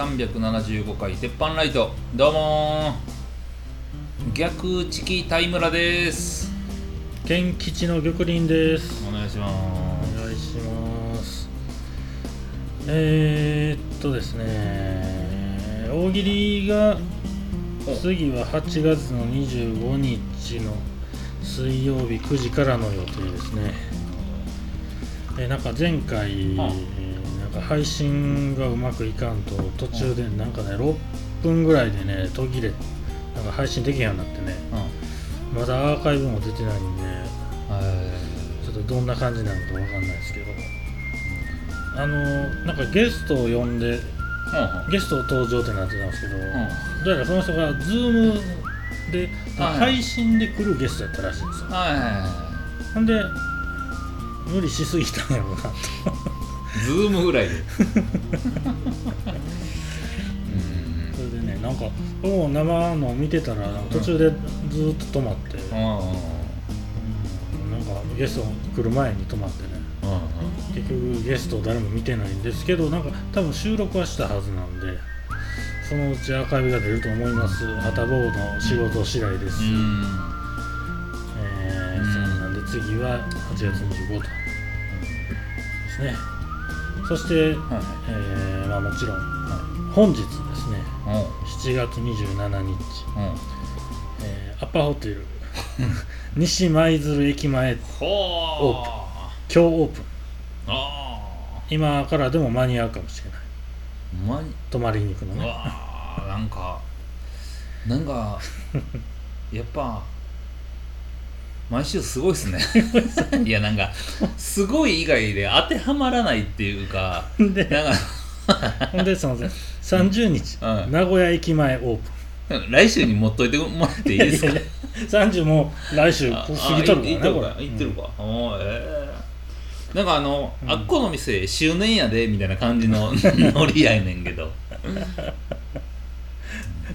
第375回鉄板ライト。どうもー。逆チキタイムラです。剣吉の玉林です。お願いしまお願いします。えー、っとですね。大喜利が次は8月の25日の水曜日9時からの予定ですね。えなんか前回、はあ配信がうまくいかんと途中でなんかね6分ぐらいでね途切れなんか配信できへんようになってね。すうん。まだアーカイブも出てないんでえちょっとどんな感じなのかわかんないですけど。あのなんかゲストを呼んでー、うん。ゲスト登場ってなってたんですけど、うん。どうやらその人が Zoom ではい配信で来るゲストやったらしいんですよ。ほんで無理しすぎたんやろうなと。いズームぐらいで。うん。それでねなんかもう生の見てたら途中でずーっと止まって、うん。なんかゲスト来る前に止まってね。うん結局ゲスト誰も見てないんですけどなんか多分収録はしたはずなんでそのうちアーカイブが出ると思います。はたぼうの仕事次第です、うん。えそうなんで次は8月25と。ですねそして、はい。えーまあ、もちろん、本日ですねうん。7月27日、うん。えーアパホテル 西舞鶴駅前ほオー。ー今日オープン。あ今からでも間に合うかもしれない。泊まりに行くのうねわー。なんかなんか やっぱ毎週すごいっすね。いやなんかすごい以外で当てはまらないっていうかでなんかほんでその30日、うん。名古屋駅前オープ来週に持っといてもらっていいですか？いやいや30もう来週あ過ぎとるあからね行ってるか。行ってるか、おーええなんかあの、うん。あっこの店周年やでみたいな感じの ノリやねんけど。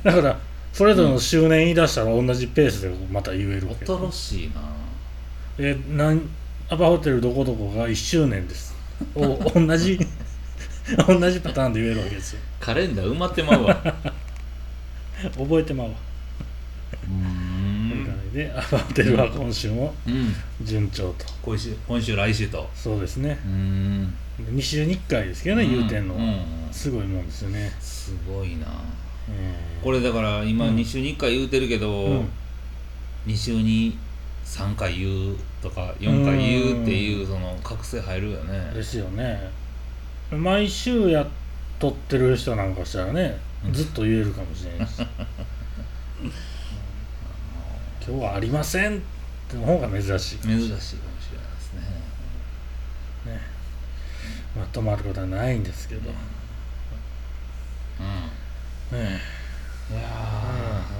だからそれぞれの周年言い出したら同じペースでまた言えるわけ。恐ろしいな。えなんアパホテルどこどこが1周年です。お同じ同じパターンで言えるわけですよ。カレンダー埋まってまうわ。覚えてまうわ、うん。でアパホテルは今週もうん。順調と。今週今週来週と。そうですね。うーん2週に1回ですけどね、言うてんのは、うん。うんすごいもんですよね、すごいな。えーこれだから今うん。2週に1回言うてるけど、うん。2週に3回言うとか4回言うっていうその覚醒入るよね。ですよね。毎週やっとってる人なんかしたらね、うん。ずっと言えるかもしれないし。う ん今日はありませんっての方が珍しい、珍しいかもしれないですね。ね。まあ止まることはないんですけど、ねうんえいや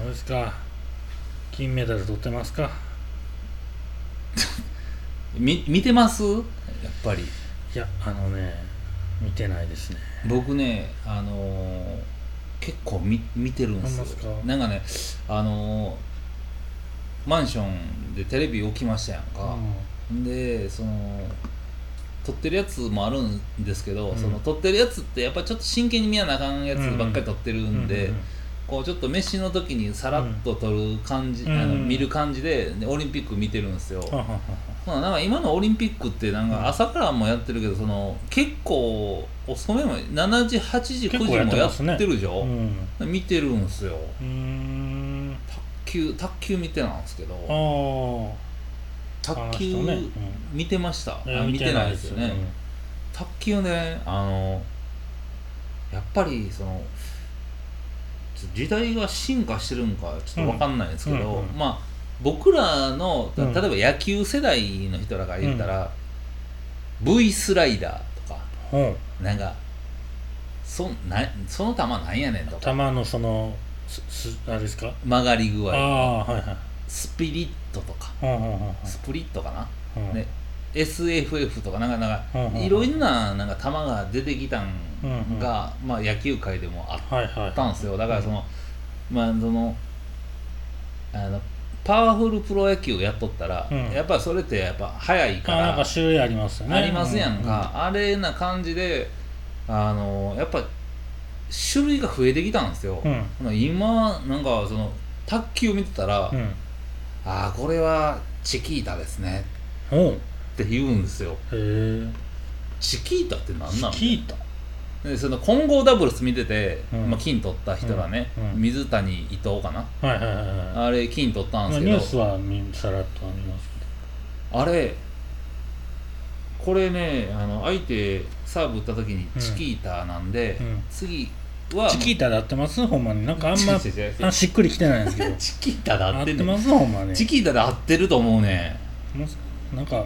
うん。どうですか。金メダル取ってますか。ー み見てます？やっぱり。いやあのね見てないですね。僕ねあのー結構見見てるんですよ。なんかねあのーマンションでテレビ置きましたやんか、でその撮ってるやつもあるんですけど、うん。その撮ってるやつってやっぱちょっと真剣に見やなあかんやつばっかり撮ってるんで、こうちょっと飯の時にさらっと撮る感じ、うんあのうん見る感じででオリンピック見てるんですよ、ははははまあなんか今のオリンピックってなんうんか朝からもやってるけどその結構遅めも7時8時9時もやってるでしょ、うん。見てるんですよ。卓球卓球見てなんですけど。あ卓あの球人ね。うん。見てました、あいやあ見てないですよ。ね、卓球ねあのやっぱりその時代が進化してるんかちょっと分かんないんですけど、うんうん。うんまあ僕らの例えば野球世代の人らが言ったら、V スライダーとかほうなんかそなその球なんやねんとか。球のそのすすあれですか？曲がり具あ合あはいはいスピリットとか。スプリットかな、うん。ね。SFF とかなんかなんかいろんななんか球が出てきたんが、まあ、野球界でもあったんですよ。だからその、まあそのあのパワフルプロ野球やっとったら、うん。やっぱそれってやっぱ速いかあなんらか種類ありますよね。ありますやんうか、あれな感じであのやっぱ種類が増えてきたんですよ、うん。今なんかその卓球見てたら、うんああこれはチキータですね。おう。って言うんですよ。へえ。チキータって何なの聞いたでその混合ダブルス見てて、うん。まあ、金取った人がね、うん。うん。水谷伊藤かな？はいはいはいはい。あれ金取ったんまあですけど。ニュースは見さらっとは見ますあれこれねあの相手サーブ打った時にうんチキータなんで、うん。次は。チキータで合ってます？ほんまに。なんかあんま あしっくりきてないんですけど。チキータで合っててます？ほんまに。チキータで合ってると思うね。もうなんか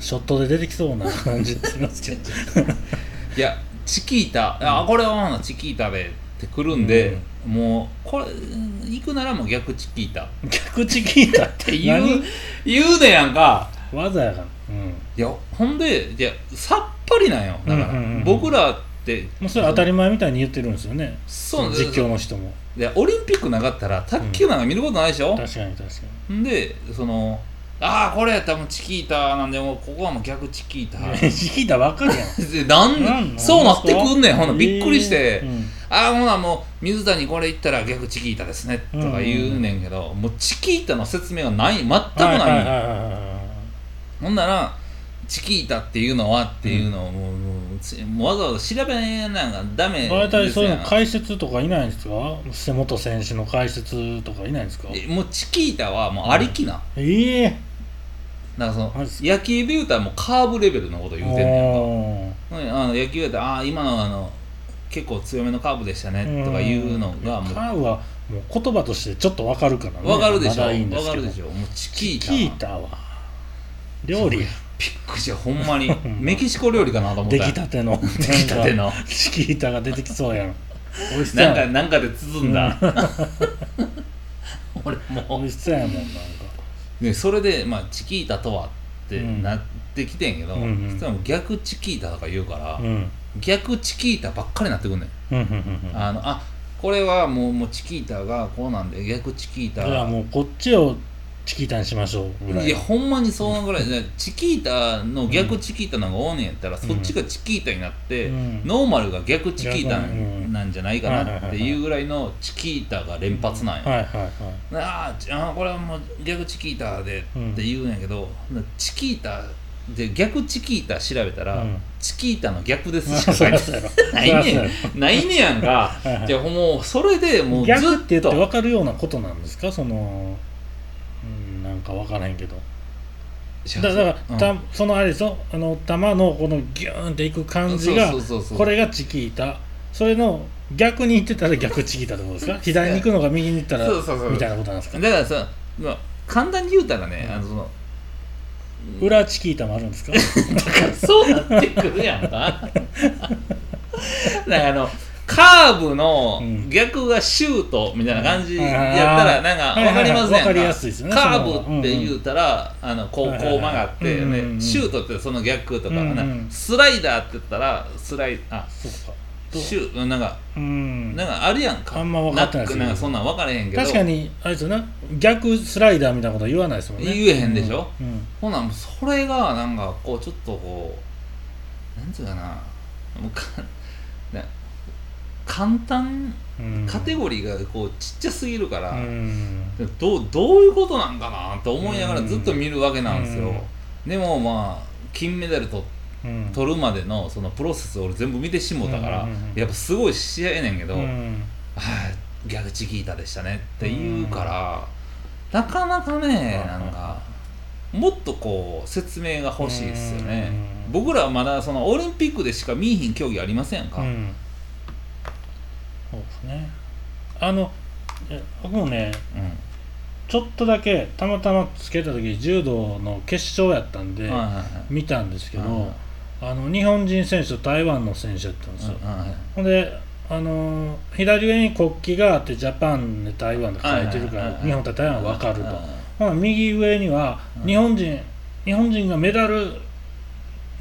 ショットで出てきそうな感じしますけど。いやチキータ、あこれはチキータでってくるんで、もうこれうん行くならもう逆チキータ。っ逆チキータって言う？言うねやんか。技やから。うん。いやほんでいやさっぱりなんよ。だから、うんうんうん。僕らって。もうそれ当たり前みたいに言ってるんですよね。そう実況の人も。いやオリンピックなかったら卓球なんか見ることないでしょ、確かに確かんでそのああこれやったらもうチキータなんでもうここはもう逆チキータ。に チキータばっかりやん。でなんなんそうなってくんねん。ほんなびっくりして、うん。ああほなもう水谷これ言ったら逆チキータですねとか言うねんけど、もうチキータの説明がない全くない,、ほんならチキータっていうのはっていうのをもう,、もうつもうわざわざ調べなんかダメい大体そういうの解説とかいないんですか？瀬本選手の解説とかいないんですか？もうチキータはもうありきな、ええ。なんかその野球で言うたらもうカーブレベルのこと言うてんねんか。あの野球やったらああ今のあの結構強めのカーブでしたねーとかいうのがもう。カーブはもう言葉としてちょっとわかるからねわかるでしょ。わかるでしょ。もうチキータチキータは。料理やびっくりしたほんまに。メキシコ料理かなと思った出来たての。出来たての。チキータが出てきそうやん。美味しそうなんかなんかで包んだ、俺も美味しそうやもんなんか。う、ね、それで、まあ、チキータとはってうん。なってきてんけど、うんうんそしたらもう逆チキータとか言うから、うん。逆チキータばっかりになってくんねん。うんうんうんうん。あのあこれはもうもうチキータがこうなんで逆チキータ。じゃあもうこっちをチキータにしましょうぐらい。いやほんまにそのぐらい。でチキータの逆チキータのが多いねんやったら、そっちがチキータになって、うん。ノーマルが逆チキータうん。なんじゃないかなっていうぐらいのチキータが連発なんや、はいはいはい。ああーこれはもう逆チキータでって言うんやけど、チキータで逆チキータ調べたら、うん。チキータの逆ですしかない。ねん。ないねやんか。じゃあもうそれでもうずっと。逆って言って分かるようなことなんですか？そのうんなんか分からへんけど。だだから、たそのあれですよあの球のこのギューンっていく感じがこれがチキータ。それの逆に行ってたら逆チキータってことですか？左に行くのが右に行ったらみたいなことなんですか？だからさ、まあ、簡単に言うたらね、あのその裏チキータもあるんですか？そうなってくるやんか。だからあのカーブのうん。逆がシュートみたいな感じうんやったらなん。か分かりませんはいはいはい。わかりやすいですよね。カーブって言うたら、あのこうこう曲がって、うん。うんうん。ねシュートってその逆とか、うんうん。なスライダーって言ったらスライあそうか。シューなんかうん。なんかあるやんか。あんま分かってないですなんかそんなん分からへんけど。確かにあれですよね。逆スライダーみたいなこと言わないですもんね。言えへんでしょ？うん。ほなもうそれがなんかこうちょっとこうなんつうかな。もうかな簡単うん。カテゴリーがこうちっちゃすぎるから、うん。どうどういうことなんかなと思いながらずっと見るわけなんですよ、でもまあ金メダルとうん。取るまでのそのプロセスを俺全部見てしもたから、うんうんうんやっぱすごい試合やねんけど、うん。はい、ギャグチキータでしたねって言うから、なかなかねうんなんかもっとこう説明が欲しいですよね。うん。僕らはまだそのオリンピックでしか見えひん競技ありませんか、うんそうですね。あのえ僕もねうん。ちょっとだけたまたまつけた時柔道の決勝やったんで見たんですけど、あの日本人選手と台湾の選手やったんですよ、ほんであの左上に国旗があってジャパンで台湾で書いてるから日本と台湾分かると。ほな右上にはうん。日本人日本人がメダル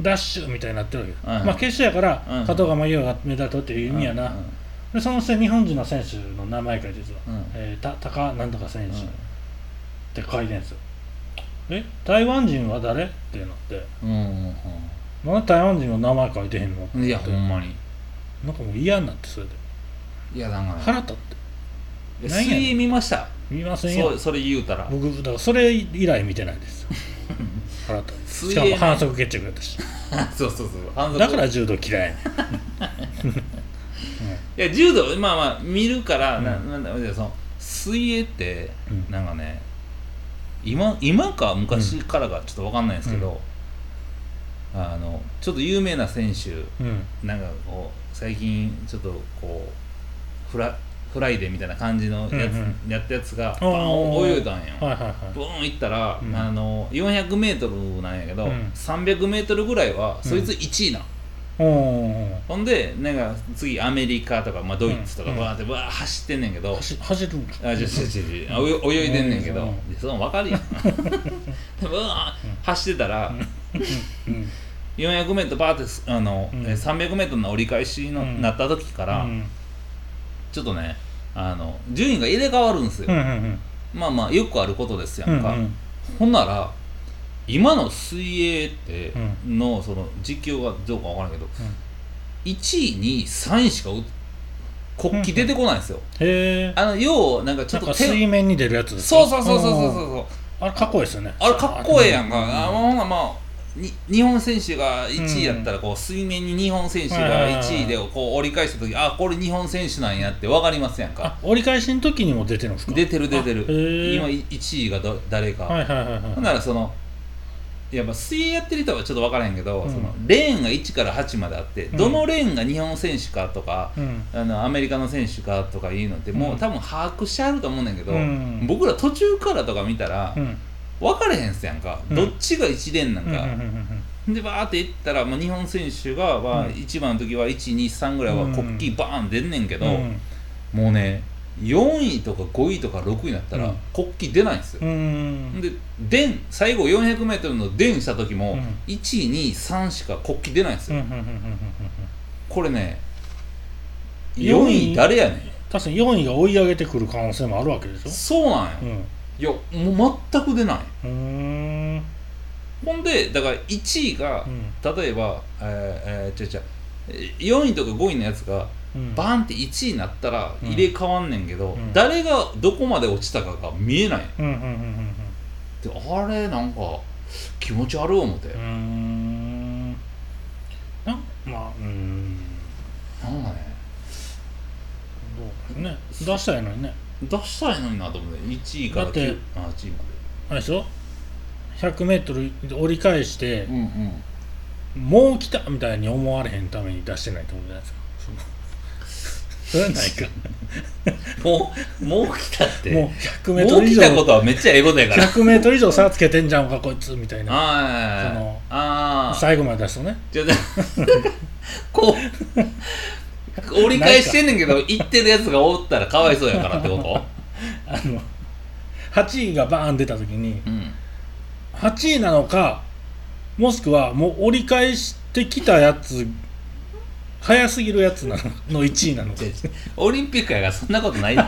ダッシュみたいになってるわけまあ決勝やからうん。加藤が優がメダル取っていう意味やな、うんでその下に日本人の選手の名前書いてるんですよ、うん。えー、た高なんとか選手。うん。って書いてるんですよ、え台湾人は誰？ってなって。うんなんで台湾人の名前書いてへんの？うんいやほんまに。なんかもう嫌になってそれで。いやなんかね。腹立って。いやなんやねん。水泳見ました？見ませんよ。そうそれ言うたら。僕だからそれ以来見てないです。よ 腹立って。水泳ね。しかも反則決着やったし。そうそうそう。反則。だから柔道嫌いやね いや柔道まあまあ見るから、うん。ななんだその水泳ってうん。なんかね今今か昔からかちょっと分かんないんですけど、あのちょっと有名な選手うん。なんかこう最近ちょっとこうフラフライデーみたいな感じのやつ、うんやったやつがバおーーン泳いだんよ、はいはいはい。ブーン行ったら、うん。あの 400m なんやけど、うん。300m ぐらいはそいつ1位なん、ほんでなんか次アメリカとか、まあ、ドイツとかうんバーってバー走ってんねんけど、走走るんか。あじゃじゃじゃじゃ泳泳いでんねんけど、その分かるや ん。走ってたら、うん。400メートルバーってすあの、うん。え300メートルの折り返しの、うん。なった時から、うん。ちょっとねあの順位が入れ替わるんですよ、うんうんまあまあよくあることですやうんんか、うん。ほんなら今の水泳ってうのその実況がどうかわからんけど、1位2位3位しかう国旗出てこないんですよ、へえあの要なんかちょっと手水面に出るやつですそうそうそうそうそうそうう。そうあれかっこいいですよね。あれかっこええやんか、うあほんならまあに日本選手が1位やったらこう水面に日本選手が1位でこう折り返した時あこれ日本選手なんやって分かりますやんか。あ折り返しの時にも出てるんですか？出てる出てる。今1位がど誰か、はいはいはいはい。ほんならそのやっぱ水泳やってる人はちょっと分からへんけど、うん。そのレーンが1から8まであって、うん。どのレーンが日本選手かとか、うん。あのアメリカの選手かとかいうのってもう、うん。多分把握してあると思うねんけど、うん。僕ら途中からとか見たら、うん。分かれへんすやんか、うん。どっちが1レーンなんか、うんでバーっていったら、まあ、日本選手が、まあ、うん。1番の時は123ぐらいはうん。国旗バーン出んねんけど、うん。もうね4位とか5位とか6位になったら、うん。国旗出ないんですよ、うん。で電最後 400m の電した時も、うん。123しか国旗出ないんですよ、うんこれね4 4位位誰やねん。確かに4位が追い上げてくる可能性もあるわけでしょ。そうなんよ、うん。いやもう全く出ない。ほんでだから1位が、うん。例えば、えーえー、ちゃちゃ4位とか5位のやつがうんバーンって1位になったらうん。入れ替わんねんけど、ん。誰がどこまで落ちたかが見えないうんうんうんうんであれなんか気持ち悪い思って、うん。なまあうーん。なんかね。どうね。出したいのにね。出したいのになと思って1位からだって9あ8位まあれでしょ？100m 折り返してでうんうん。もう来たみたいに思われへんために出してないってことじゃないですかそれはないか。もうもう来たって。もうも100う m 以来たこ上とはめっちゃええことやから。100メートル以上差つけてんじゃんかこいつみたいな。あそのああ最後まで出すとね。じゃあこう折り返してんねんけど行ってるやつがおったらかわいそうやからってこと？あの8位がバーン出た時にうん。8位なのかもしくはもう折り返してきたやつ早すぎるやつなの。の1位なの。か違う違うオリンピックやからそんなことないねん。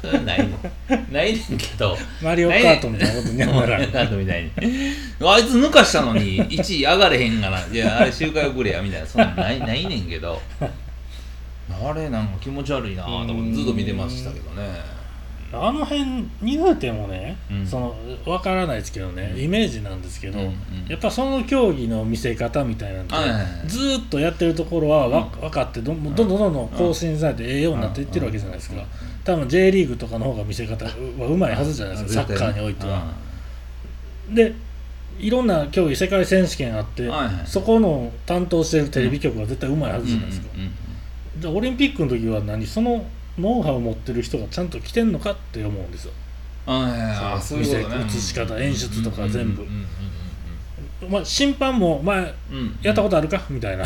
それはないねん。ないねんけど。マリオカートみたいなことにはならん。マリオカートみたいにあいつ抜かしたのに1位上がれへんがな。いやあれ周回遅れやみたいな。そんなんないないねんけど。あれなんか気持ち悪いなと思ってずっと見てましたけどねあの辺言うてもね、うん。その分からないですけどね、うん。イメージなんですけど、うんうん。やっぱその競技の見せ方みたいなんて、はいはいはい。ずーっとやってるところはわ、うん。分かってどんどんどんどん更新されてええようになっていってるわけじゃないですか、うん。多分 J リーグとかの方が見せ方はうまいはずじゃないですか、サッカーにおいては。でいろんな競技世界選手権あって、そこの担当してるテレビ局は絶対うまいはずじゃないですか、じゃあオリンピックの時は何？そのノウハウを持ってる人がちゃんと来てんのかって思うんですよ。はいはいはいあそういうことね。映し方演出とか全部。まあ、審判も前やったことあるか？みたいな。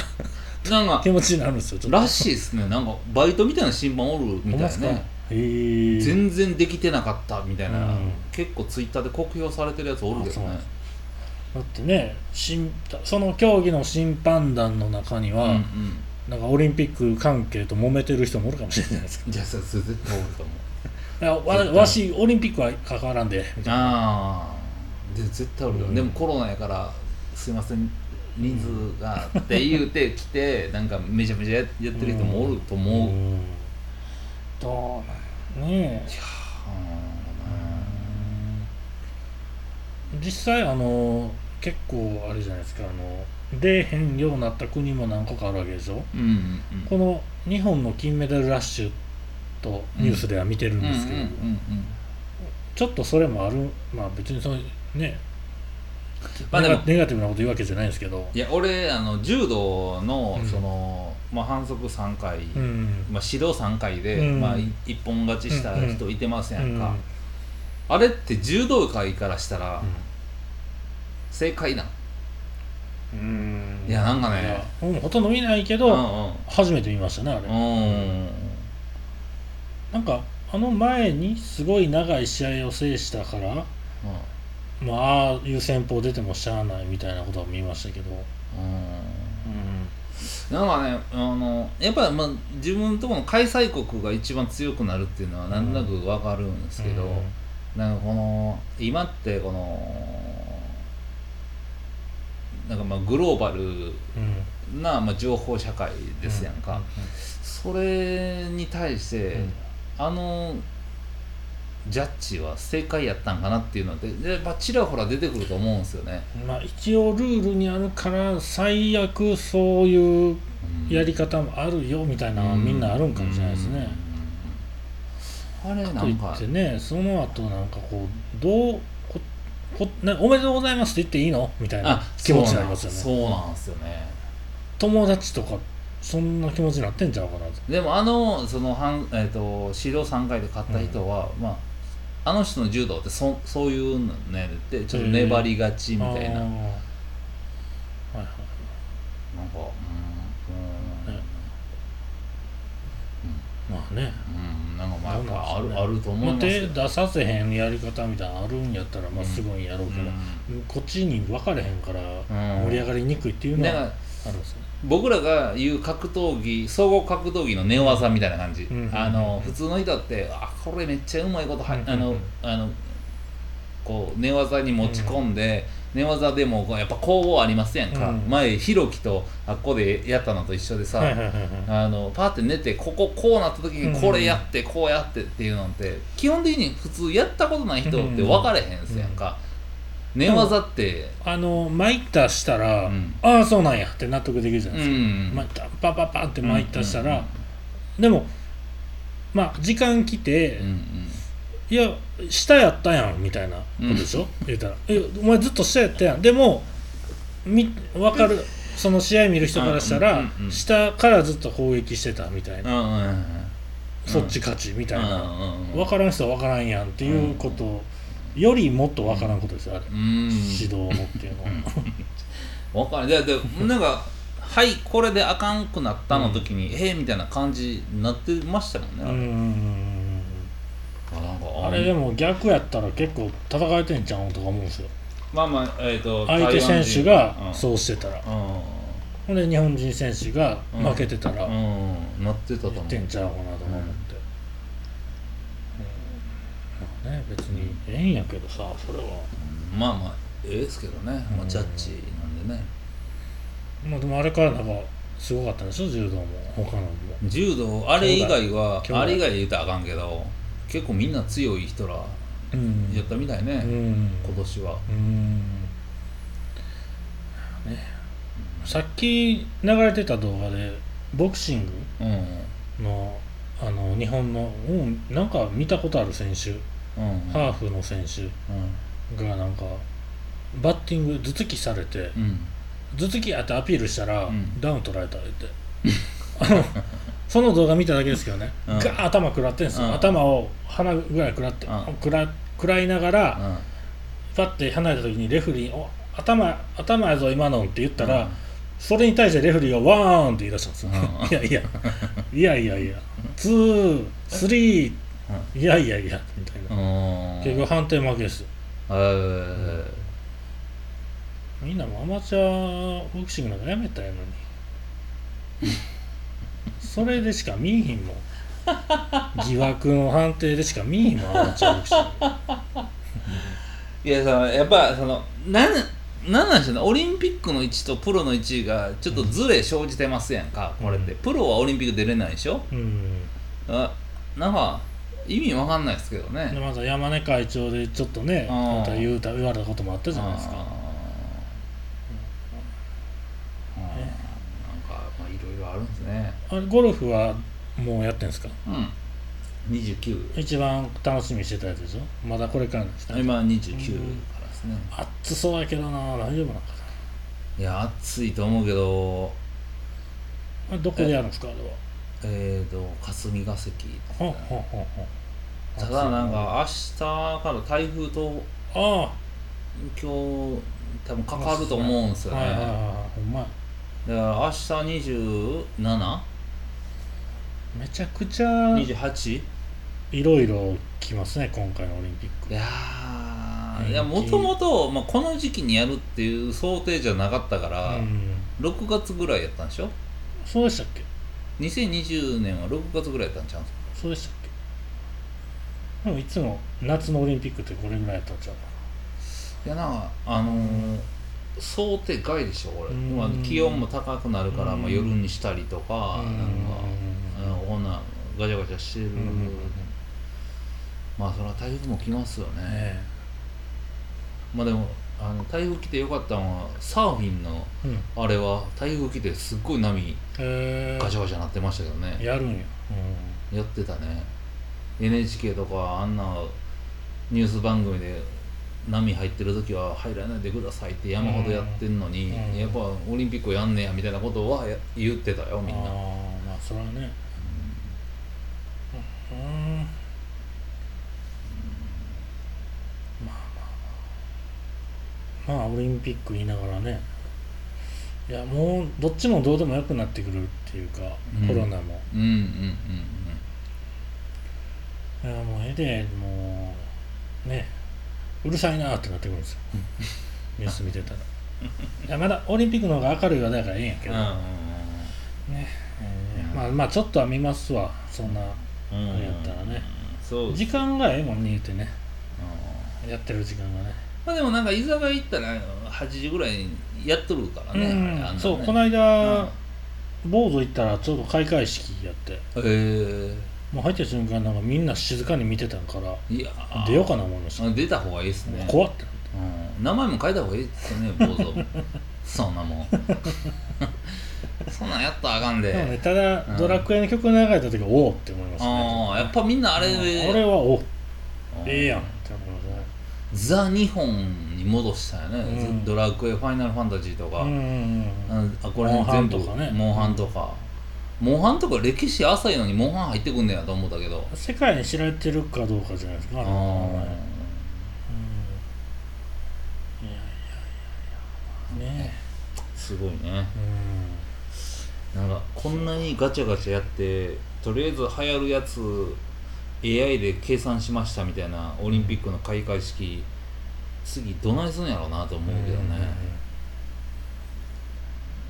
なんか気持ちになるんですよちょっと。らしいですね。なんかバイトみたいな審判おるみたいなね。全然できてなかったみたいな、うん。結構ツイッターで酷評されてるやつおるけどね。だってね審その競技の審判団の中には、なんかオリンピック関係と揉めてる人もおるかもしれないです。じゃあそれ絶対おると思う。いやわわしオリンピックは関わらんでみたいな。ああで絶対おるよ、うんでもコロナやからすいません人数がって言うて来て なんかめちゃめちゃややってる人もおると思う、ん。どうなんね。え実際あの結構あれじゃないですかあの出えへんようになった国も何個かあるわけでしょ、うんうんうん。この日本の金メダルラッシュとニュースでは見てるんですけど、うんうんうんちょっとそれもあるまあ別にそのねまあでもネガティブなこと言うわけじゃないんですけど。いや俺あの柔道のうん。その、まあ、反則3回、うん。まあ、指導3回で、うん。まあ、い一本勝ちした人いてますやんか、うんあれって柔道界からしたら正解なん？うん。いやなんかね。いやうんほとんど見ないけうんど、初めて見ましたねあれ、うん。うんなんかあの前にすごい長い試合を制したからまあああいう戦法出てもしゃあないみたいなことは見ましたけど、うん。なんかねあのやっぱり、まあ、自分のところの開催国が一番強くなるっていうのはなんとなく分かるんですけど、うん。なんかこの今ってこのなんかまあグローバルうん。な、まあ、情報社会ですやんか、うそれに対して、うん。あのジャッジは正解やったんかなっていうのでで、まあ、ちらほら出てくると思うんですよね。んまあ一応ルールにあるから最悪そういううんやり方もあるよみたいなのはみんなあるんかもしれないですね。うん。あれなといんかってねその後なんかこうどうここなおめでとうございますって言っていいの？みたいなあ気持ちになりますよね。そうなんですよね。友達とかそんな気持ちになってんちゃうかなと。でもあのその反、えー、と指導3回で勝った人は、まああの人の柔道ってそそういうのねってちょっと粘りがちみたいな、あー。はいはいなんかうんうん。ね。まあね。うんまあやっぱある,、あると思いまあますよ手出させへんやり方みたいなのあるんやったらまあうん。すごいんやろうけど、うこっちに分かれへんからん。盛り上がりにくいっていうのはだからあるんですよ。ね。僕らが言う格闘技総合格闘技の寝技みたいな感じ、うん。あの普通の人ってあこれめっちゃうまいことは、うん。あのあのこう寝技に持ち込んで、寝技でもやっぱ攻防ありますやんか、うん。前ひろきとあっこでやったのと一緒でさ、はいはいはいはいあのパーって寝てこここうなった時にこれやってこうやってっていうのって基本的に普通やったことない人って分かれへんすやんか、寝技って。あの巻いたしたら、うん。ああそうなんやって納得できるじゃうないですか、ん巻いたパパパって巻いたしたら、うん。でもまあ時間来て、うんうん。いや下やったやんみたいなことでしょ、言うたら「えお前ずっと下やったやん」でもみ分かる。その試合見る人からしたら、うんうんうんうん。下からずっと攻撃してたみたいな、うんうんうんそっち勝ちみたいな、うんうんうん分からん人は分からんやんっていうことよりもっと分からんことですよあれ、うん。指導のっていうのは、わかる。ででなんかはいこれであかんくなったの時に、ええみたいな感じになってましたもんね、うんうんうんあなんかうんあれでも逆やったら結構戦えてんちゃうんとか思うんですよ。まあまあえっ、と相手選手がそうしてたら、うほんで日本人選手が負けてたら、ん、うん。うん、なってたと思ってんちゃうかなとか思って、うん。まあね別にええんやけどさそれは。うん。まあまあええですけどね、まあ、ジャッジなんでね。まあでもあれからなんかすごかったんでしょ？柔道も他のも。柔道あれ以外はあれ以外で言うたらあかんけど結構みんな強い人らうん。やったみたいね、うん。今年は。うん。ね。さっき流れてた動画でボクシングうん。のあの日本の、うん、なんか見たことある選手。うん。ハーフの選手うん。がなんかバッティング頭突きされてうん。頭突きやってアピールしたら、うん。ダウン取られた言って。あ のその動画見ただけですけどね、うん。ガーッ頭食らってんすよ、うん。頭を鼻ぐらい食らって、うん。食ら食らいながら、うん。パッて離れた時にレフェリーに「お頭頭やぞ今の」って言ったら、うん。それに対してレフェリーが「ワーン」って言い出したんですよ、うん。いやいや。いやいやいや。ツースリーいやいやいやみたいな、うん。結局判定負けですよ。えー。みんなもアマチュアボクシングなんかやめたやのにそれでしか見えひんもん。疑惑の判定でしか見えひんもんアマチュアボクシングいやそのやっぱそのなんなんなんでしょうね。オリンピックの位置とプロの位置がちょっとずれ生じてますやんか、これって。プロはオリンピック出れないでしょ？うん。あなんか意味わかんないですけどね。でまた山根会長でちょっとねまた言うた言われたこともあったじゃないですかあーあーなんかまあいろいろあるんですねあれゴルフはもうやってんですか？うん。29一番楽しみにしてたやつでしょ？まだこれからですか？今29からですね。暑そうやけどな。大丈夫なのかいや暑いと思うけど。なあどこでやるんですか？あれは。えーと霞が関。ほんほんほんほんただなんか明日から台風とあ今日多分かかると思うんですよね。はいはいはいはい。ほんまや。だから明日 27?28? めちゃくちゃいろいろ来ますね今回のオリンピック。いやうんーいやもともとまあこの時期にやるっていう想定じゃなかったから、うん。6月ぐらいやったんでしょ？そうでしたっけ？2020年は6月ぐらいやったんちゃうんですか？そうでしたっけ？でもいつも夏のオリンピックってこれぐらいやったんちゃうかいやなんかあのー想定外でしょこれ、うん。まあ、気温も高くなるから、うんまあ、夜にしたりとか、うんなこんなガチャガチャしてる、うんうんうん。まあそれは台風も来ますよね、ねまあでもあの台風来てよかったのはサーフィンのえうん。あれは台風来てすっごい波へガチャガチャなってましたけどね、えやるんや。やってたね。NHK とかあんなニュース番組で波入ってる時は入らないでくださいって山ほどやってんのに、うん。やっぱオリンピックやんねやみたいなことはや言ってたよみんな。ああまあそれはねうん。まあまあまあ。まあオリンピック言いながらね。いやもうどっちもどうでもよくなってくるっていうか、うん。コロナも。うんうんうん。いやもうええでもうね。うるさいなってなってくるんですよ。ニュース見てたら。いやまだオリンピックの方が明るい話題やからええんやけど、うんうんね、えーうんまあまあちょっとは見ますわ。そんなうん。うんやったらね。そう時間がええもんね言うてね。うん。やってる時間がね。まあでもなんか居酒屋行ったら8時ぐらいにやっとるからね、うん。あれあんなね。そうこの間、坊主行ったらちょうど開会式やって。へえ。もう入った瞬間なんかみんな静かに見てたんからいやー。出ようかな思いました。あ出た方がいいですね。怖ってなうん。名前も変えた方がいいですよね坊主 そんなもんそんなんやったらあかんで。でもねただ、うん。ドラクエの曲流れた時はおおって思いましたね。ああやっぱみんなあれうん。であれはおうん。ええやんって思いますね。ザ・日本に戻したよね、うん。ドラクエファイナルファンタジーとか、うんうんうんうん。あこれ全部モンハンとかね。モンハンとか。モンハンとか歴史浅いのにモンハン入ってくんねやと思ったけど。世界に知られてるかどうかじゃないですか。ああれはうん。ーいやいやいや。ね。すごいね。うんなんかこんなにガチャガチャやってとりあえず流行るやつ AI で計算しましたみたいなオリンピックの開会式次どないすんやろうなと思うけどね、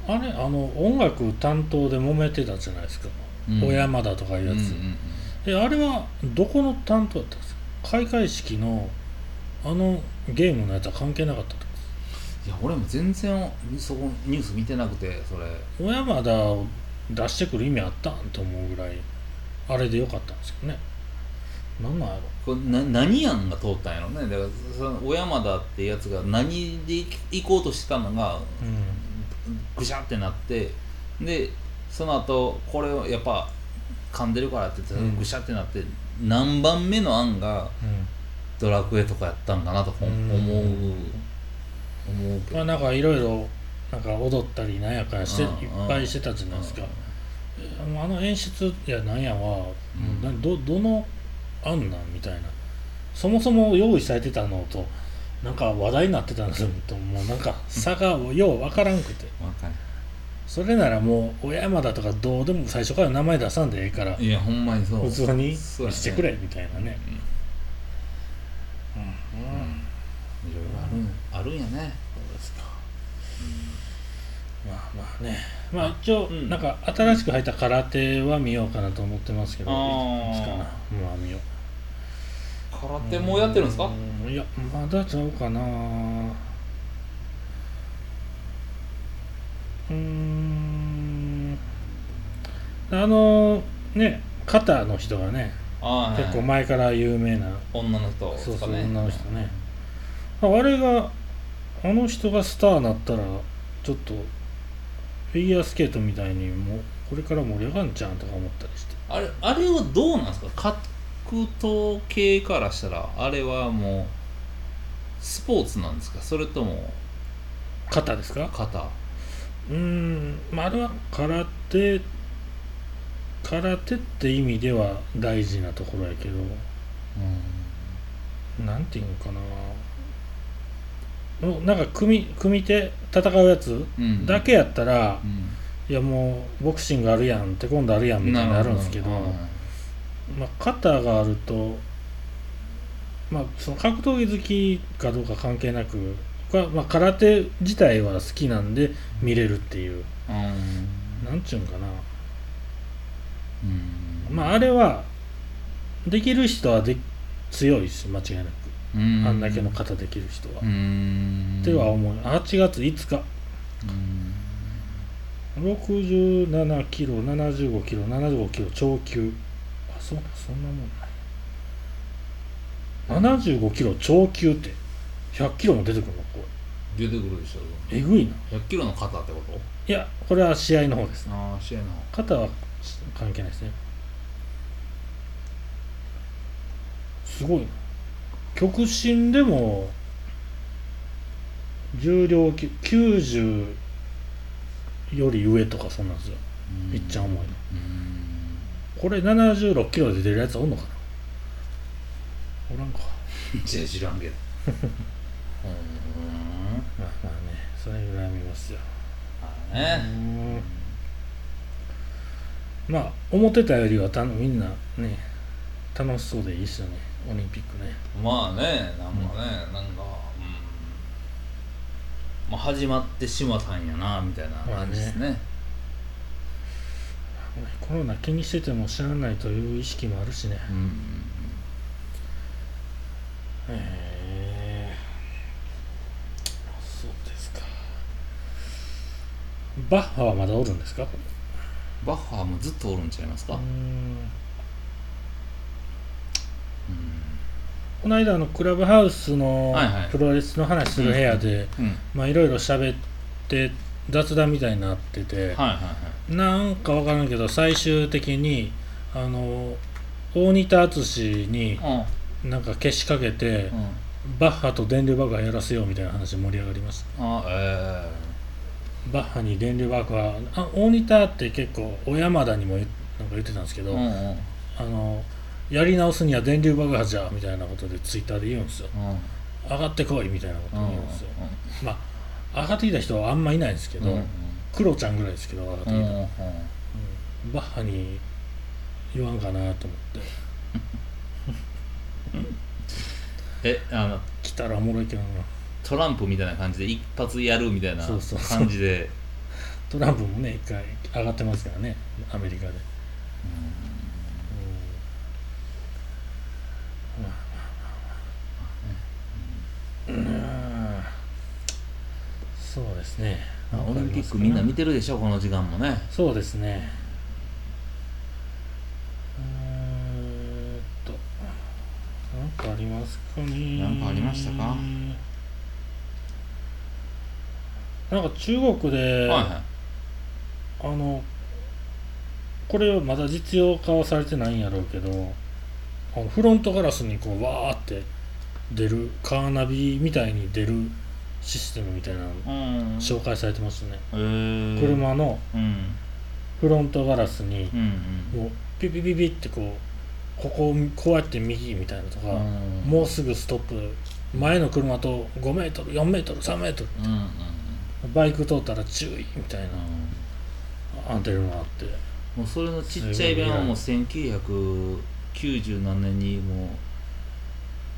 あれあの音楽担当で揉めてたじゃないですか、うん。小山田とかいううんうんやつ、えあれはどこの担当だったんですか？開会式のあのゲームのやつは関係なかったってこいや俺も全然そこニュース見てなくてそれ。と小山田を出してくる意味あったんと思うぐらいあれでよかったんですよね。なんなんやろ。これな何案が通ったんやろね。だからその小山田ってやつが何で行こうとしてたのがうぐしゃってなってでその後これをやっぱ噛んでるからって言ってうん。ぐしゃってなって何番目の案がドラクエとかやったんかなとか思ううん思うけど。まあなんかいろいろなんか踊ったりなんやかんしていっうん。ぱいしてたじゃないですか。あの演出やなんやは、うん。などどの案なんみたいな。そもそも用意されてたのとなんか話題になってたのともうなんか差がようわからんくて。それならもう小山田とかどうでも最初から名前出さんでええからいやほんまにそう。普通にしてくれみたいなね。うん、あるんやね。そうですか、まあまあね。まあ一応、なんか新しく入った空手は見ようかなと思ってますけどいつかな。まあ見よう空手もやってるんですか？いやまだちゃうかな。うん。あのね肩の人がね結構前から有名な。女の人ですかね。女の人ね。ああれがあの人がスターになったらちょっとフィギュアスケートみたいにもうこれから盛り上がんちゃうんとか思ったりして。あれあれはどうなんですか？格闘系からしたらあれはもうスポーツなんですか？それとも肩ですか？肩。うーんまああれは空手。空手って意味では大事なところやけど。なんていうんかな。おなんか組組手戦うやつうん。だけやったら、うん。いやもうボクシングあるやんテコンドーあるやんみたいになるんですけどはいまあ、肩があると、まあ、その格闘技好きかどうか関係なくまあ空手自体は好きなんで見れるっていう。うん。なんちゅうんかな。うん。まああれはできる人はで強いし間違いなく。うんあんだけの肩できる人は。うん。っては思う。8月5日。うん。67キロ75キロ75キロ超級。あそうそんなもんない。75キロ超級って。100キロも出てくるの？こ出てくるでしょ。れえぐいな。100キロの肩ってこと？いやこれは試合の方です。ああ試合の肩は関係ないですね。すごいな極真でも重量級90より上とかそんなんですよ。いっちゃ重いの。うん。これ76キロで出るやつおんのかな。おらんか。知らんけど。う んまあまあねそれぐらい見ますよ。あね。うん。まあ思ってたよりはたみんなね楽しそうでいいっすよねオリンピックね。まあねなんかね、なんか、うん。まあ、始まってしまったんやなみたいな感じですね,、コロナ気にしてても知らないという意識もあるしね。うんへえそうですか。バッハはまだおるんですか？こバッハもずっとおるんちゃいますか、この間あのクラブハウスのプロレスの話する部屋で、いろいろ喋って雑談みたいになってて、はいはいはい。なんかわからんけど最終的にあの大仁田敦にうん。なんかけしかけて、うん。バッハと電流爆破やらせようみたいな話で盛り上がりました。あえバッハに電流爆破。あ大仁田って結構小山田にも言なんか言ってたんですけど、えうんうん。あのやり直すには電流爆破じゃみたいなことでツイッターで言うんですよ。うん。上がってこいみたいなことうん言うんですよ、まあ上がってきた人はあんまいないですけど、うんクロちゃんぐらいですけど上がってきた、うんうんうん。うん。バッハに言わんかなと思って。えあの来たらおもろいけどな。トランプみたいな感じで一発やるみたいなそうそうそう。感じで。トランプもね一回上がってますからねアメリカで。うんうんそうですね。まあオリンピックみんな見てるでしょこの時間もね。そうですね。えーっと。なんかありますかね。なんかありましたか？なんか中国で、はいはあのこれはまだ実用化はされてないんやろうけどフロントガラスにこうわーって出るカーナビみたいに出るシステムみたいなのいうん。紹介されてましたね、えー。車のうん。フロントガラスにうんうん。もうピピピピってこうここをこうやって右みたいなとか、うん。もうすぐストップ。前の車と5メートル4メートル3メートルうんうんバイク通ったら注意みたいなアンテナがあって。もうそれのちっちゃい弁はもう1990何年にもう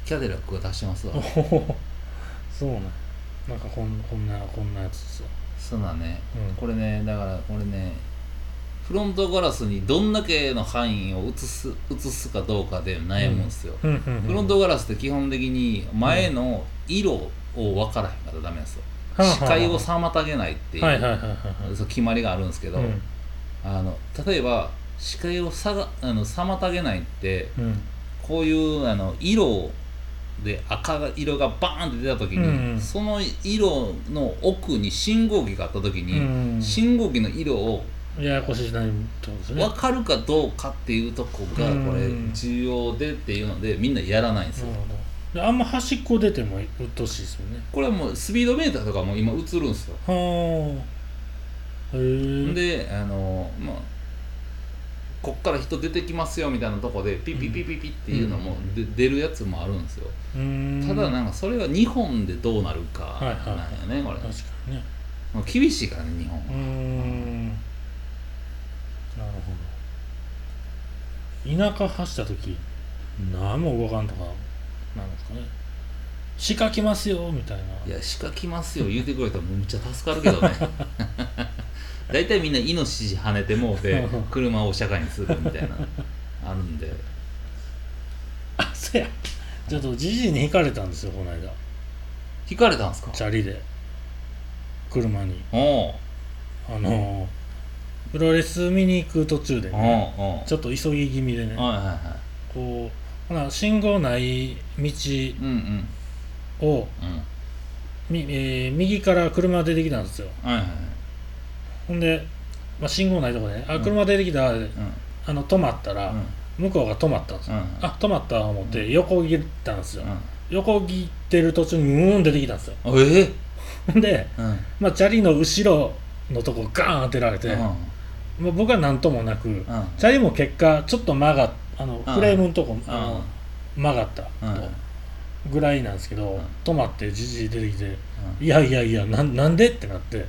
キャデラックが出してますわ。お おそうなんなんかこんこんなこんなやつですよ、そうだね。うん。これねだからこれねフロントガラスにどんだけの範囲を映す映すかどうかで悩むんですよ、ふんフロントガラスって基本的に前の色を分からへんからダメなんですよ、はあはあ視界を妨げないっていう、はいはいはいはいはい。そう決まりがあるんですけど、うん。ああの例えば視界をさがあの妨げないってうん。こういうあの色で赤が色がバーンって出た時に、うん。うんその色の奥に信号機があった時に、うん。信号機の色をややこしいないとですね。分かるかどうかっていうとこがうん。これ重要でっていうのでみんなやらないんですよ。なるほど。であんま端っこ出てもうっとうしいですよね。これはもうスピードメーターとかも今映るんですよ。はあへえであのまあこっから人出てきますよみたいなとこでピッピッピッピッピッっていうのもで出るやつもあるんですよ。ただなんかそれは日本でどうなるかはいはいなんよねこれ。確かにね。厳しいからね日本は。ん。なるほど。田舎走った時何も動かんとかなんですかね。鹿来ますよみたいな。いや鹿来ますよ言うてくれたらむっちゃ助かるけどね 大体みんなイノシシ跳ねてもうて 車を社会にするみたいなあるんで。あそや。ちょっとじじいに引かれたんですよこの間。引かれたんですか？チャリで。車に。おおあのープロレス見に行く途中でおねおおちょっと急ぎ気味でねはいはいはこうほな信号ない道いうん。うん。み、えー右から車出てきたんですよ。はいはいはいほんで、まあ、信号ないとこでね。あうん。車出てきた、うん。あの止まったら、向こうが止まったんですよ、うん。あ止まった思って横切ったんですよ、うん。横切ってる途中にうーん出てきたんですよ。うんえ？えで、うん。まあ、チャリの後ろのとこガーン当てられて、うん。まあ、僕は何ともなく、うん。チャリも結果ちょっと曲がっあのうん。フレームのとこ、うん。あの曲がったと、ぐらいなんですけど、ん。止まってじじい出てきて「いやいやいやなんなんで?」ってなって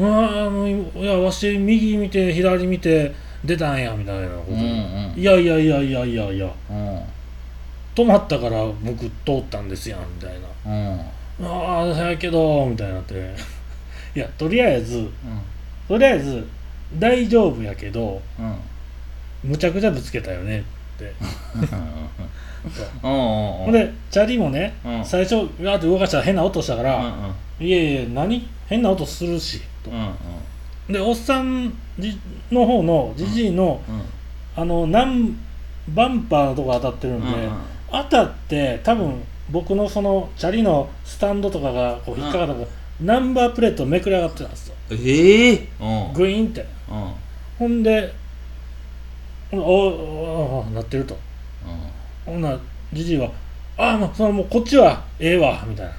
うんうん「うわあのいやわし右見て左見て出たんや」みたいなこと。で、うんうん。いやいやいやいやいやいや。うん。止まったから僕通ったんですやんみたいな。うん。ああそやけどみたいになって。いやとりあえずとりあえず大丈夫やけどうん。うんむちゃくちゃぶつけたよねって。うんうんほんでチャリもね、うん。最初ガーって動かしたら変な音したから、うんうん。いやいや何？変な音するしと。うんうん。でおっさんじの方のじじいの、うんあの何バンパーのとこ当たってるんで、うんうん。当たって多分僕のそのチャリのスタンドとかがこう引っかかったから、ナンバープレートめくれ上がってたんですよ。ええうん。グイーンって。うん。ほんでおおおおなってると。ほんならじじいは「ああもうそのもうこっちはええわ」みたいな。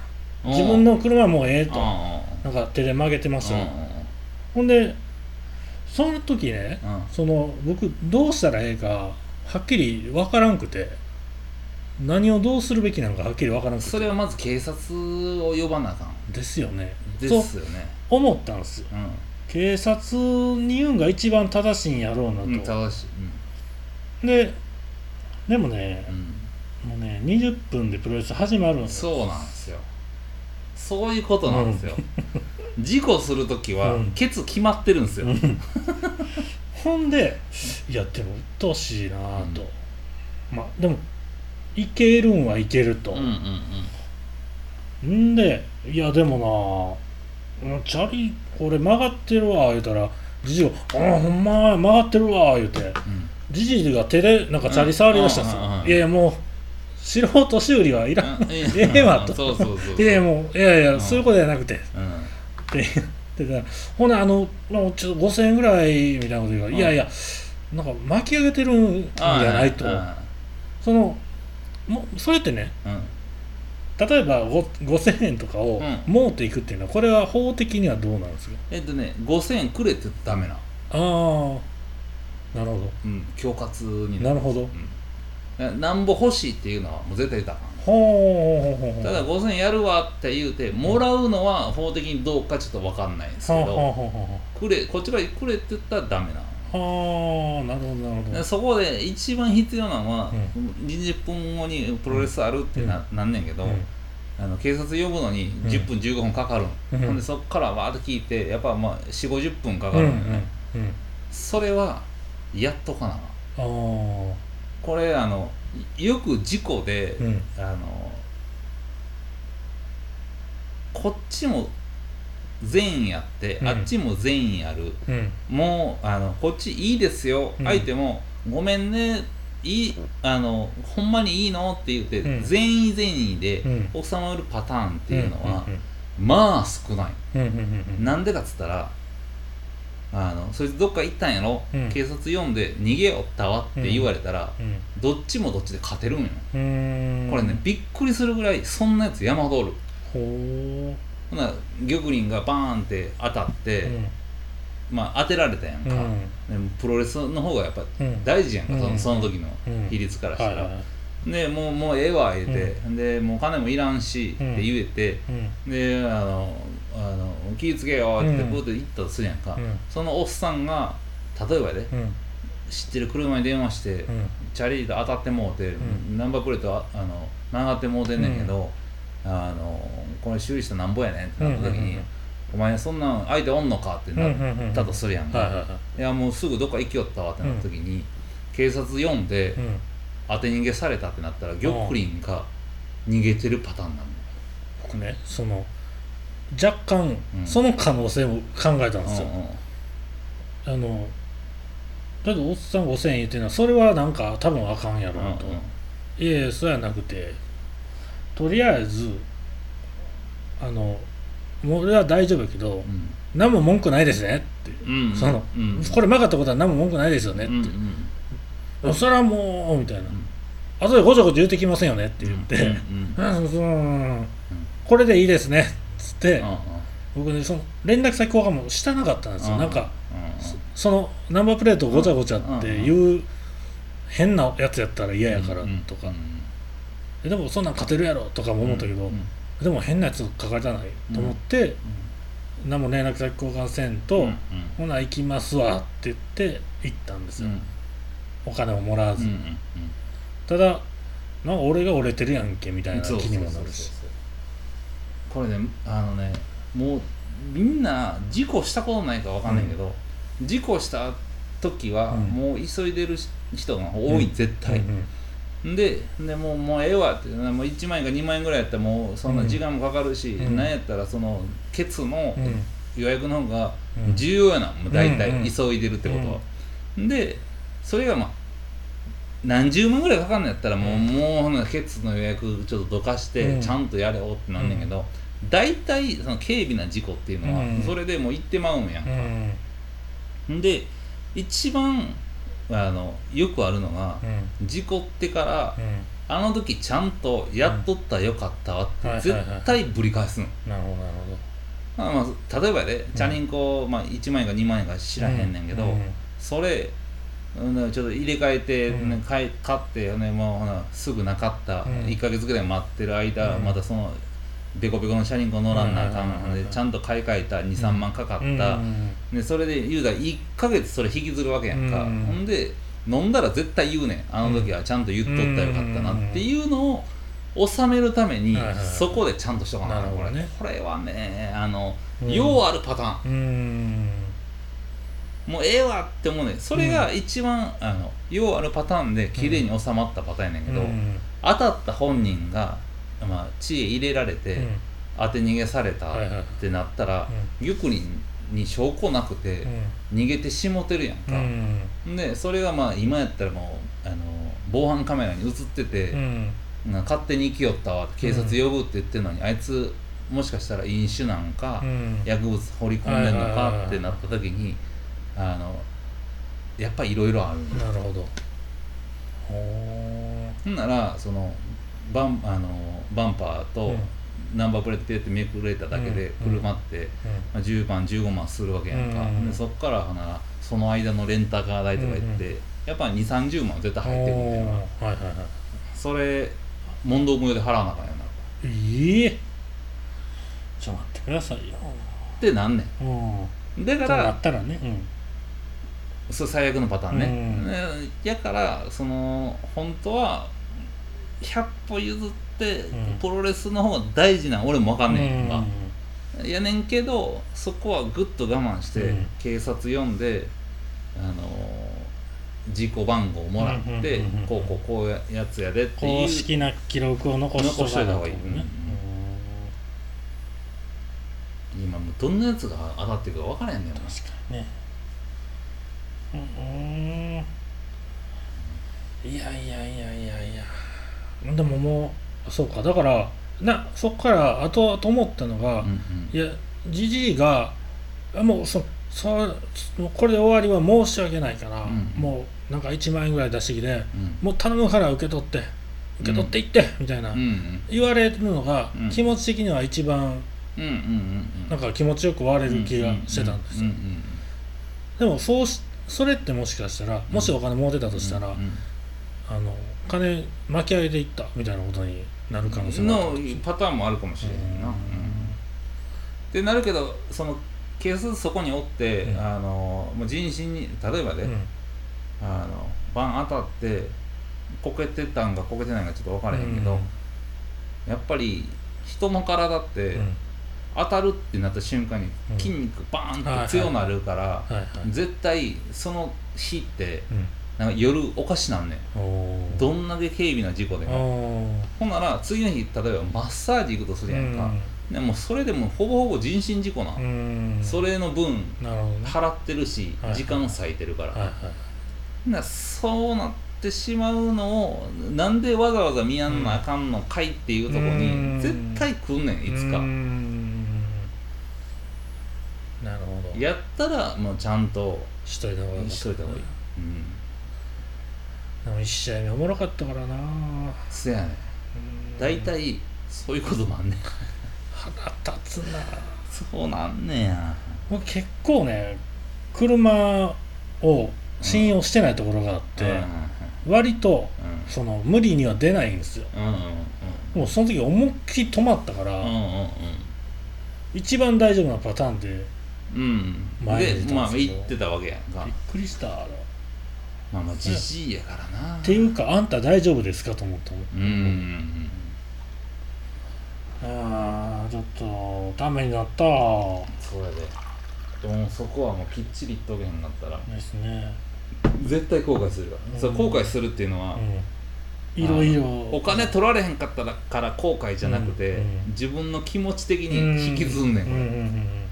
うん。自分の車はもうええと。うんうんなんか手で曲げてますよ、うん。ほんでその時ねうん。その僕どうしたらええかはっきり分からんくて何をどうするべきなのかはっきり分からんくて。それはまず警察を呼ばなあかん。ですよね。ですよね。思ったんですよ。うん。警察に言うんが一番正しいんやろうなと、うん正しい。ででもねうん。もうね20分でプロレス始まるんうんですよ。そうなんそういうことなんですよ。事故するときはうん。ケツ決まってるんですよ。ほんでいやでもうっとうしいなぁと、まあでもいけるんはいけると。うん、うんうん。んでいやでもなチャリこれ曲がってるわ言うたらじじいが「あほんま曲がってるわ」言うて。うん。じじいが手でなんかチャリ触り出したんですよ、うんうんうんうん。いやいやもう素人修理はいらん、うん。ええわと。そうそうそうそう。もういやいや、うん。そういうことじゃなくて。うん。って言ってたらほなあのもうちょっと5000円ぐらいみたいなこと言うから、うん。いやいやなんか巻き上げてるんじゃないと、うん。そのもそれってねうん。例えばご5000円とかをうん。もうていくっていうのはこれは法的にはどうなんですか？えっとね5000円くれってダメなああなるほうん。恐喝にどなるほど。うん。えなんぼ欲しいっていうのはもう絶対言ったただ5000円やるわって言うてもらうのは法的にどうかちょっと分かんないんですけどくれこっちからくれって言ったらダメなはあなるほどなるほど。でそこで一番必要なのは、20分後にプロレスあるってな,、なんねんけど、あの警察呼ぶのに10分15分かかるん、うん。ほんでそっからわーっと聞いてやっぱまあ4 5 0分かうんうんかるんだよね、うんうん。それはやっとかなああこれあのよく事故で、あのこっちも善意やって、うん。あっちも善意やる。うん。もうあのこっちいいですよ、うん。相手もごめんねいいあのほんまにいいのって言って、うん。善意善意でうん。収まるパターンっていうのは、うん。まあ少ない。うんうんうんうん。なんでかっつったらあのそいつどっか行ったんやろ、うん。警察呼んで逃げよったわって言われたら、うん。どっちもどっちで勝てるんよ、うーん。これねびっくりするぐらいそんなやつ山ほどおる。ほうほな玉林がバーンって当たって、うん。まあ当てられたやんか、うん。でもプロレスの方がやっぱうん。大事やんか、そうん。のその時のうん。比率からしたら、はいはい。はいでもうもうええわ言うて、でもう金もいらんしって言えて、うん。であのあの気ぃつけよってうん。ブーって言ったとするやんか、うん。そのおっさんが例えばねうん。知ってる車に電話して、うん。チャリーと当たってもうて、ん。ナンバープレートああの曲がってもうてんねんけど、あのこれ修理したらなんぼやねんってなった時に、お前そんなん相手おんのかってなったとするやんか、はいやもうすぐどっか行きよったわってなった時に、警察呼んで、うん。当て逃げされたってなったら玉林が逃げてるパターンなの僕ねその若干うん。その可能性も考えたんですよ、うんうん。あのだっておっさん5000円言ってるのはそれはなんか多分あかんやろうんうん。と、いえいえそうやなくてとりあえずあのもう俺は大丈夫やけどうん。何も文句ないですね。って、うんうん。その、うん。これ曲がったことは何も文句ないですよね。って、うんうん。それはもうみたいな、ん。後でごちゃごちゃ言ってきませんよねって言って、うんうん。これでいいですね僕ねその連絡先交換もしたなかったんですよ、うんなんかうんそそのナンバープレートをごちゃごちゃっていう変なやつやったら嫌やからとか、うでもそんなん勝てるやろとかも思ったけど、うんでも変なやつ書かれたないと思って、何も連絡先交換せんと、ほな行きますわって言って行ったんですよ、お金ももらわず、ただなんか俺が折れてるやんけみたいな気にもなるしこれねあのねもうみんな事故したことないかわかんないけど、事故した時はうん。もう急いでる人が多い、絶対、ででもうもうええわってもう1万円か2万円ぐらいやったらもうそんな時間もかかるし、うん。なんやったらそのケツのうん。うん予約の方がうん。重要やな、もう大体、うんうん急いでるってこと。は、でそれがまあ何十万ぐらいかかんのやったらもう,、もうケツの予約ちょっとどかして、うん。ちゃんとやれよってなんねんけど、大体その軽微な事故っていうのは、うん。それでもう行ってまうんやんう、ん。で一番あのよくあるのが、うん。事故ってからうん。あの時ちゃんとやっとったらよかったわって絶対ぶり返すの、なるほどなるまあまあ、例えばねチャリンコ、まあ、1万円か2万円か知らへんねんけど、うん。それうんちょっと入れ替えて、うん。ね買って、ね、もうすぐなかった、うん。1か月ぐらい待ってる間、うん。またそのベコベコの車輪コ乗らんなあかんでちゃんと買い替えた23万かかった、うんでそれで言うたら1か月それ引きずるわけやんか、うんほんで飲んだら絶対言うねん。あの時はちゃんと言っとったらよかったなっていうのを収めるために、そこでちゃんとしとかななるほどね。これこれはねあの、うん。ようあるパターン。うんもうええわって思うねそれが一番、あのようあるパターンで綺麗に収まったパターンやねんけど、うん。当たった本人が、まあ、知恵入れられて、うん。当て逃げされたってなったら、玉林に証拠なくて逃げてしもてるやんうか、ん。でそれがまあ今やったらもうあの防犯カメラに映ってて、うん。な勝手に行きよったわ警察呼ぶって言ってるのに、あいつもしかしたら飲酒なんか、うん。薬物掘り込んでんのかってなった時にあのやっぱりいろいろあるなるほど。ほほんならそのバンあのバンパーうとうんナンバープレートピュってめくれただけでうん。車って、まあ、10万15万するわけやんか、うんでそっからほんならその間のレンタカー代とか言って、やっぱり2 3 0万絶対入ってくるんだよな。はいはいはい。それ問答無用で払わなあかんよなっいいちょっと待ってくださいよ。てなんねうん。んだからったらねそう最悪のパターンね、うんねやからその本当は100歩譲ってうん。プロレスの方が大事なん？俺も分かうんんねん。か、やねんけどそこはぐっと我慢して、うん。警察呼んであの事故番号もらって、うんうんうんうんこうこうこうややつやでっていう。公式な記録を残しといた方がいいね。今どんなやつが当たってるか分からへんねんもん確かにね。うん。いやいやいやいやいや。でももうそうかだからなそっから後々思ったのが、うんうん。いやじじいがあもうそそもうこれで終わりは申し訳ないから、うんもうなんか1万円ぐらい出してきてうん。もう頼むから受け取って受け取っていって、みたいな、うんうん。言われるのが、うん。気持ち的には一番うんうんうんなんか気持ちよく終われる気がしてたんですよ、うんうんでもそうしそれってもしかしたらもしお金持ってたとしたら、うんうん。あの金巻き上げていったみたいなことになる可能性のるパターンもあるかもしれないな。うん。ってなるけどその警察そこにおって、うん。あのもう人身に例えばで、うん。あのバン当たってこけてたんかこけてないんかちょっと分からへんけど、うん。やっぱり人の体って、うん。当たるってなった瞬間にうん。筋肉バーンって強なるから、絶対その日ってうんなんか夜おかしなんねん。どんだけ軽微な事故でも。おほんなら次の日例えばマッサージ行くとするやんか、でもそれでもほぼほぼ人身事故な、それの分払ってるし、はい時間割いてるから、はいはいなそうなってしまうのをなんでわざわざ見やんなあかんのかいっていうとこうん。に絶対来んねんいつか。なるほど。やったらもうちゃんとしといた方がよかった。しといた方がいい、うん、1試合目おもろかったからな。そやねん。うん。大体そういうことなんねん。腹立つな。そうなんねや。もう結構ね車を信用してないところがあって、割とその無理には出ないんですよ。うんうんうん。もうその時思いっきり止まったから、うんうんうん。一番大丈夫なパターンでうん前に出でまあたんですけど行ってたわけやんかびっくりしたあれまあまあじじいやからな。っていうかあんた大丈夫ですか？と思ったうん。うん。あーちょっとためになった。そうやで。でもそこはもうきっちり言っとけへんなったら。ですね。絶対後悔するから、うん。そう後悔するっていうのは、うん。いろいろ。お金取られへんかったらから後悔じゃなくて、うん。うん。自分の気持ち的に引きずんねんこれ、ううんうんうん。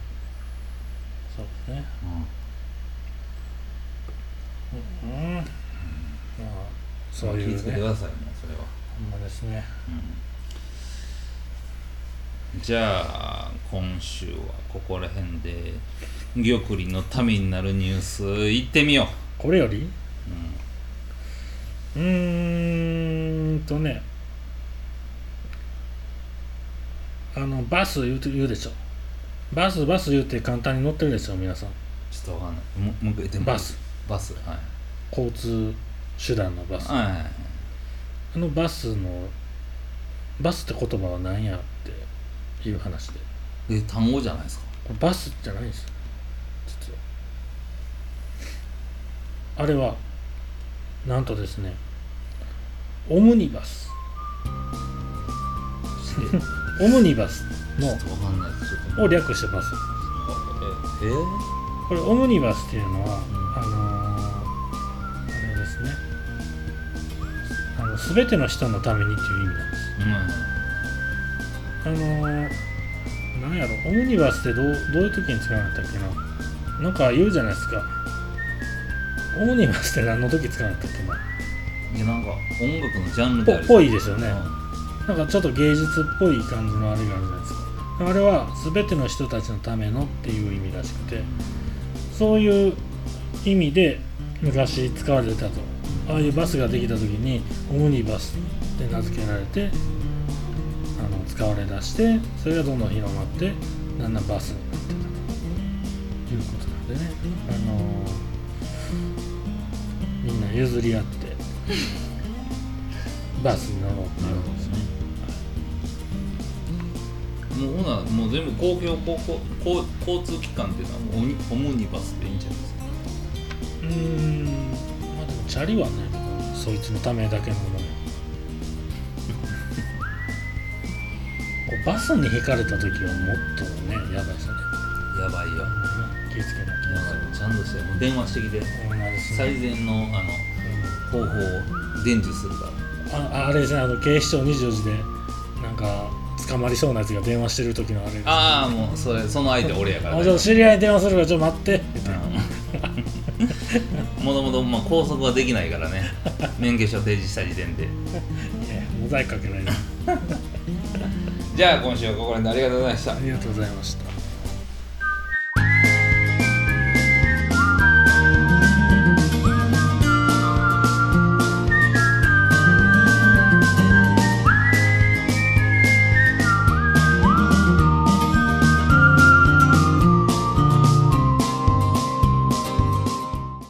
そうね。うん、まあそういう気をつけてくねださいもうそれは、ほんまですねうん。じゃあ今週はここら辺で玉林のためになるニュースいってみよこれより？う、うーんとね。あのバス言うて言うでしょ。バスバス言うて簡単に乗ってるでしょ皆さん。ちょっとわかんない。ももう一回言ってもバスバス。はい。交通手段のバス。はいはいはい。あのバスのバスって言葉は何やっていう話で。え単語じゃないですか？これバスじゃないんですよ。実は。あれはなんとですねオムニバス。オムニバスのちょっとわかんないですちょっとを略してバス。え？えこれオムニバスっていうのは、あの全ての人のためにっていう意味なんです。うん。あのー、なんやろオムニバスってどうどういう時に使うんだったっけな。なんか言うじゃないですか。オムニバスって何の時使うんだったっけな。いやなんか音楽のジャンルぽであるぽいですよね。うん。なんかちょっと芸術っぽい感じのあれがあるじゃないですか。あれは全ての人たちのためのっていう意味らしくて。そういう意味で昔使われてたとああいうバスができた時にオムニバスって名付けられてあの使われだしてそれがどんどん広まってだんだんバスになってたということなんでね。あのみんな譲り合って バスに乗ろうっていうことですね。もうほなもう全部公共公共交交通機関っていうのはもうオムニバスでいいんじゃないですか？うーんチャリはねそいつのためだけのもの。よこうバスに引かれた時はもっとねやばいですよね。やばいよ。気をつけなきゃやばいよちゃんとしてもう電話してきて。最善のあの方法を伝授するから。ああれですねあの警視庁24時でなんか捕まりそうなやつが電話してる時のあれですああもうそれその相手俺やからあちょっと知り合いに電話するからちょっと待って。うんもともとまあ拘束はできないからね。免許証提示した時点で。いやモザイクかけられるじゃあ今週はここら辺でありがとうございました。ありがとうございました